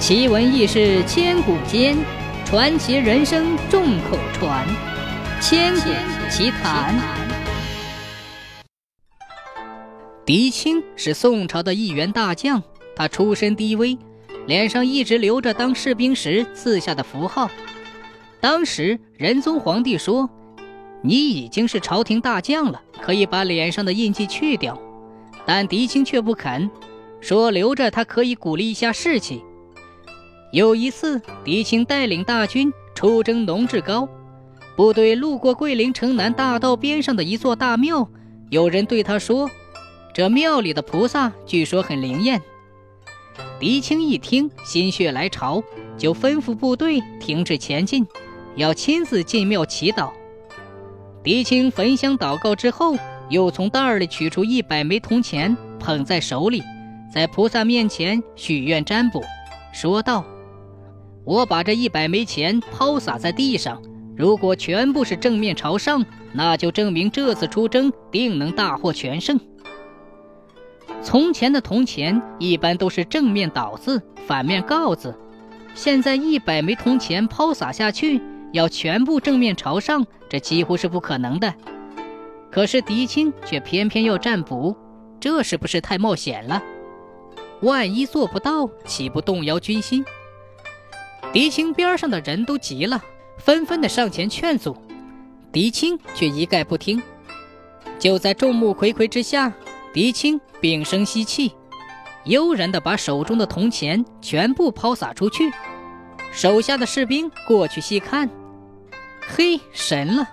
奇闻异事千古间，传奇人生众口传。千古奇谈。狄青是宋朝的一员大将，他出身低微，脸上一直留着当士兵时刺下的符号。当时仁宗皇帝说：“你已经是朝廷大将了，可以把脸上的印记去掉。”但狄青却不肯，说留着他可以鼓励一下士气。有一次，狄青带领大军出征农志高，部队路过桂林城南大道边上的一座大庙，有人对他说：“这庙里的菩萨据说很灵验。”狄青一听，心血来潮，就吩咐部队停止前进，要亲自进庙祈祷。狄青焚香祷告之后，又从袋里取出一百枚铜钱，捧在手里，在菩萨面前许愿占卜，说道。我把这一百枚钱抛洒在地上，如果全部是正面朝上，那就证明这次出征定能大获全胜。从前的铜钱一般都是正面倒字，反面告字，现在一百枚铜钱抛洒下去，要全部正面朝上，这几乎是不可能的。可是狄青却偏偏要占卜，这是不是太冒险了？万一做不到，岂不动摇军心？狄青边上的人都急了，纷纷的上前劝阻，狄青却一概不听。就在众目睽睽之下，狄青屏声息气，悠然的把手中的铜钱全部抛洒出去。手下的士兵过去细看，嘿，神了！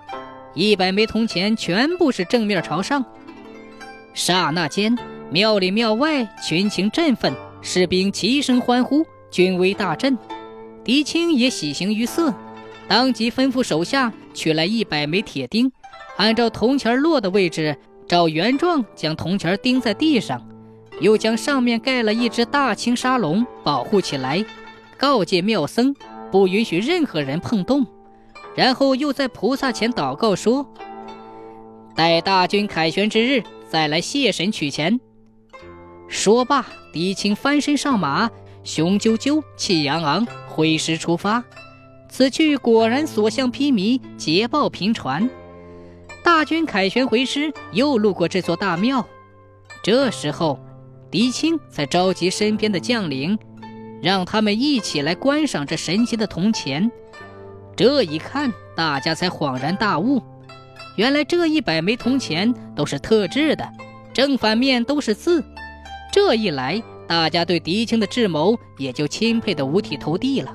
一百枚铜钱全部是正面朝上。刹那间，庙里庙外群情振奋，士兵齐声欢呼，军威大振。狄青也喜形于色，当即吩咐手下取来一百枚铁钉，按照铜钱落的位置，照原状将铜钱钉在地上，又将上面盖了一只大青沙龙保护起来，告诫庙僧不允许任何人碰动。然后又在菩萨前祷告说：“待大军凯旋之日，再来谢神取钱。”说罢，狄青翻身上马，雄赳赳，气昂昂。挥师出发，此去果然所向披靡，捷报频传。大军凯旋回师，又路过这座大庙。这时候，狄青才召集身边的将领，让他们一起来观赏这神奇的铜钱。这一看，大家才恍然大悟：原来这一百枚铜钱都是特制的，正反面都是字。这一来，大家对狄青的智谋也就钦佩得五体投地了。